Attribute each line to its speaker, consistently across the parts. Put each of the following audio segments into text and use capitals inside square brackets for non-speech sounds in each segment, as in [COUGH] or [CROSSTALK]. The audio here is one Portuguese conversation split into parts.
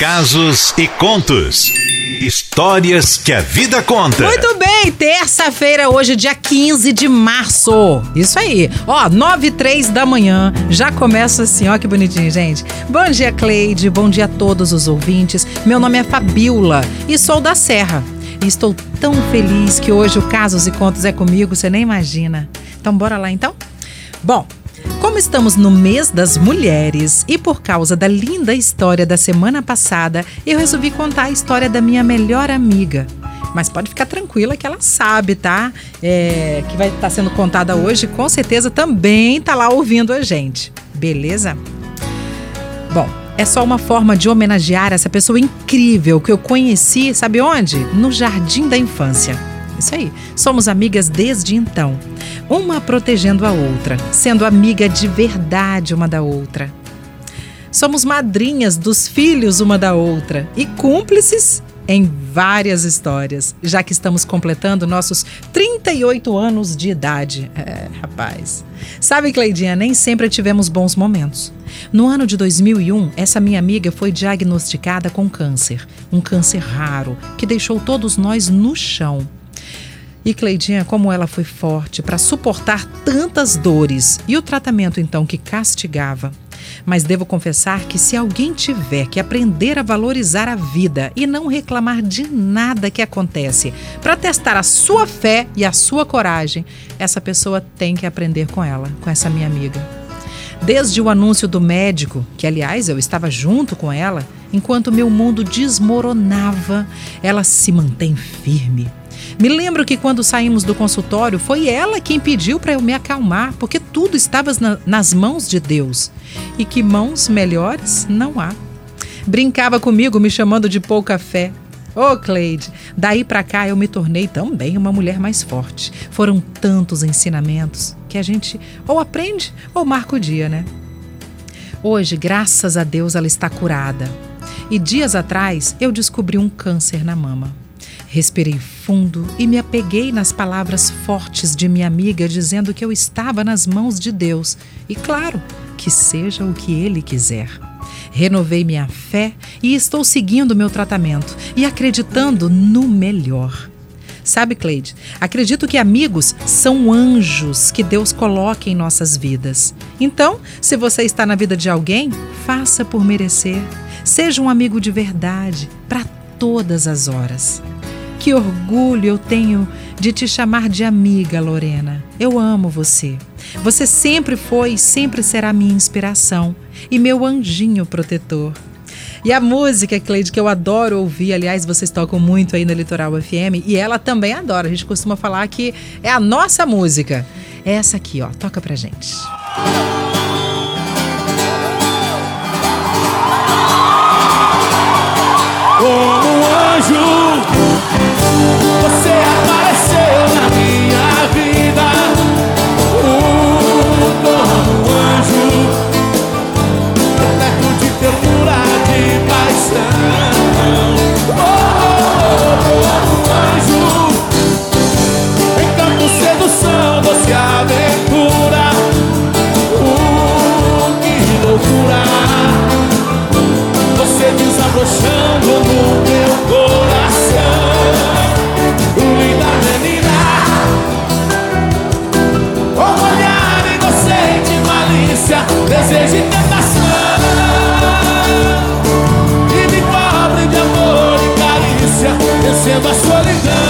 Speaker 1: casos e contos. Histórias que a vida conta.
Speaker 2: Muito bem, terça-feira, hoje, dia 15 de março. Isso aí. Ó, 9 e 3 da manhã. Já começa assim, ó que bonitinho, gente. Bom dia, Cleide. Bom dia a todos os ouvintes. Meu nome é Fabiola e sou da Serra. E estou tão feliz que hoje o Casos e Contos é comigo, você nem imagina. Então, bora lá então? Bom, como estamos no mês das mulheres e por causa da linda história da semana passada, eu resolvi contar a história da minha melhor amiga. Mas pode ficar tranquila que ela sabe, tá? É, que vai estar tá sendo contada hoje, com certeza também tá lá ouvindo a gente. Beleza? Bom, é só uma forma de homenagear essa pessoa incrível que eu conheci, sabe onde? No jardim da infância. Isso aí. Somos amigas desde então. Uma protegendo a outra, sendo amiga de verdade uma da outra. Somos madrinhas dos filhos uma da outra e cúmplices em várias histórias, já que estamos completando nossos 38 anos de idade. É, rapaz. Sabe, Cleidinha, nem sempre tivemos bons momentos. No ano de 2001, essa minha amiga foi diagnosticada com câncer, um câncer raro que deixou todos nós no chão. E Cleidinha, como ela foi forte para suportar tantas dores e o tratamento então que castigava. Mas devo confessar que se alguém tiver que aprender a valorizar a vida e não reclamar de nada que acontece, para testar a sua fé e a sua coragem, essa pessoa tem que aprender com ela, com essa minha amiga. Desde o anúncio do médico, que aliás eu estava junto com ela, enquanto meu mundo desmoronava, ela se mantém firme me lembro que quando saímos do consultório, foi ela quem pediu para eu me acalmar, porque tudo estava na, nas mãos de Deus. E que mãos melhores não há. Brincava comigo, me chamando de pouca fé. Ô, oh, Cleide, daí para cá eu me tornei também uma mulher mais forte. Foram tantos ensinamentos que a gente ou aprende ou marca o dia, né? Hoje, graças a Deus, ela está curada. E dias atrás eu descobri um câncer na mama. Respirei fundo e me apeguei nas palavras fortes de minha amiga, dizendo que eu estava nas mãos de Deus e, claro, que seja o que Ele quiser. Renovei minha fé e estou seguindo meu tratamento e acreditando no melhor. Sabe, Cleide, acredito que amigos são anjos que Deus coloca em nossas vidas. Então, se você está na vida de alguém, faça por merecer. Seja um amigo de verdade para todas as horas. Que orgulho eu tenho de te chamar de amiga, Lorena. Eu amo você. Você sempre foi e sempre será minha inspiração e meu anjinho protetor. E a música, Cleide, que eu adoro ouvir, aliás, vocês tocam muito aí no Litoral FM, e ela também adora. A gente costuma falar que é a nossa música. É essa aqui, ó. Toca pra gente.
Speaker 3: Como
Speaker 4: linda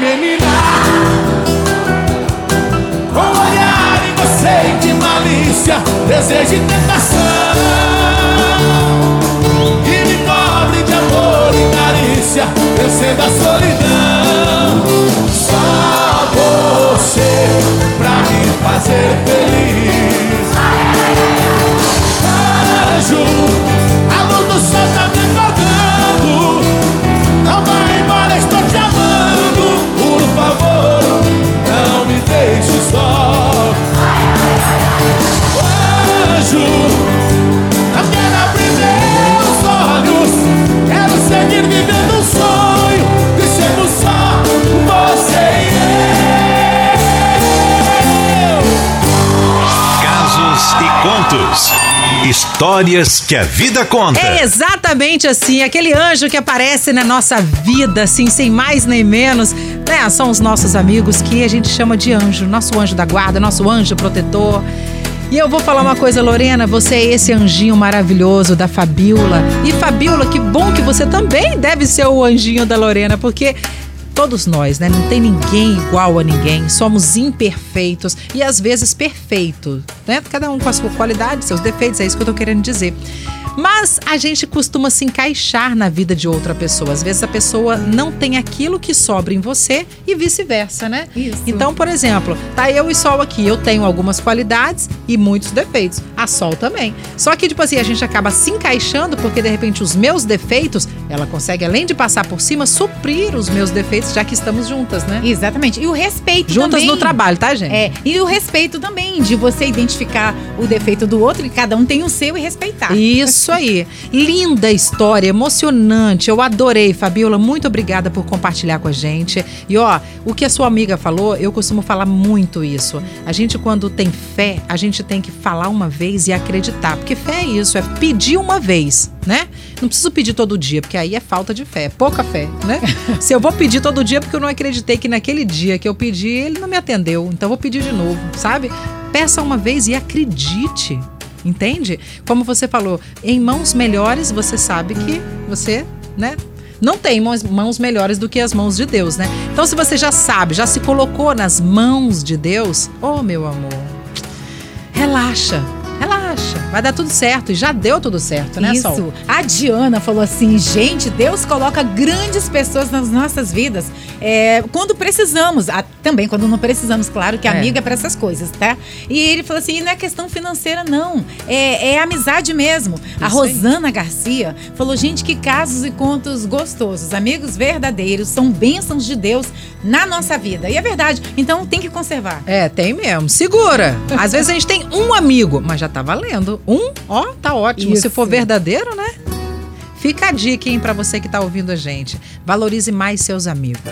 Speaker 4: menina. Com um olhar inocente, malícia, desejo e tentação.
Speaker 3: E me cobre de amor e carícia, eu sei da solidão.
Speaker 1: Histórias que a vida conta.
Speaker 2: É exatamente assim, aquele anjo que aparece na nossa vida, assim, sem mais nem menos, né? São os nossos amigos que a gente chama de anjo, nosso anjo da guarda, nosso anjo protetor. E eu vou falar uma coisa, Lorena, você é esse anjinho maravilhoso da Fabiola. E Fabiola, que bom que você também deve ser o anjinho da Lorena, porque todos nós, né? Não tem ninguém igual a ninguém. Somos imperfeitos e às vezes perfeitos, né? Cada um com a sua qualidade, seus defeitos, é isso que eu tô querendo dizer. Mas a gente costuma se encaixar na vida de outra pessoa. Às vezes a pessoa não tem aquilo que sobra em você e vice-versa, né?
Speaker 5: Isso.
Speaker 2: Então, por exemplo, tá eu e Sol aqui. Eu tenho algumas qualidades e muitos defeitos. A Sol também. Só que, tipo assim, a gente acaba se encaixando porque, de repente, os meus defeitos, ela consegue, além de passar por cima, suprir os meus defeitos, já que estamos juntas, né?
Speaker 5: Exatamente. E o respeito
Speaker 2: Juntas
Speaker 5: também.
Speaker 2: no trabalho, tá, gente?
Speaker 5: É, e o respeito também, de você identificar o defeito do outro e cada um tem o seu e respeitar.
Speaker 2: Isso aí. Linda história, emocionante. Eu adorei, Fabiola. Muito obrigada por compartilhar com a gente. E ó, o que a sua amiga falou, eu costumo falar muito isso. A gente, quando tem fé, a gente tem que falar uma vez e acreditar. Porque fé é isso, é pedir uma vez, né? Não preciso pedir todo dia, porque aí é falta de fé, é pouca fé, né? [LAUGHS] Se eu vou pedir todo dia, porque eu não acreditei que naquele dia que eu pedi, ele não me atendeu. Então eu vou pedir de novo, sabe? Peça uma vez e acredite. Entende? Como você falou, em mãos melhores você sabe que você, né? Não tem mãos, mãos melhores do que as mãos de Deus, né? Então, se você já sabe, já se colocou nas mãos de Deus, oh meu amor, relaxa, relaxa, vai dar tudo certo. E já deu tudo certo, né,
Speaker 5: Isso.
Speaker 2: Sol?
Speaker 5: A Diana falou assim: gente, Deus coloca grandes pessoas nas nossas vidas é, quando precisamos. Ah, também quando não precisamos, claro que
Speaker 2: É.
Speaker 5: amiga é pra essas coisas, tá? E ele falou assim: não é questão financeira, não. É, é amizade mesmo. a
Speaker 2: Isso aí.
Speaker 5: Rosana Garcia falou: gente, que casos e contos gostosos. Amigos verdadeiros são bênçãos de Deus na nossa vida. E é verdade. Então tem que conservar.
Speaker 2: É, tem mesmo. Segura. Às vezes a gente tem um amigo, mas já tá valendo. Um, ó, tá ótimo. Se
Speaker 5: Isso.
Speaker 2: for verdadeiro, né? Fica a dica, hein, pra você que tá ouvindo a gente. Valorize mais seus amigos.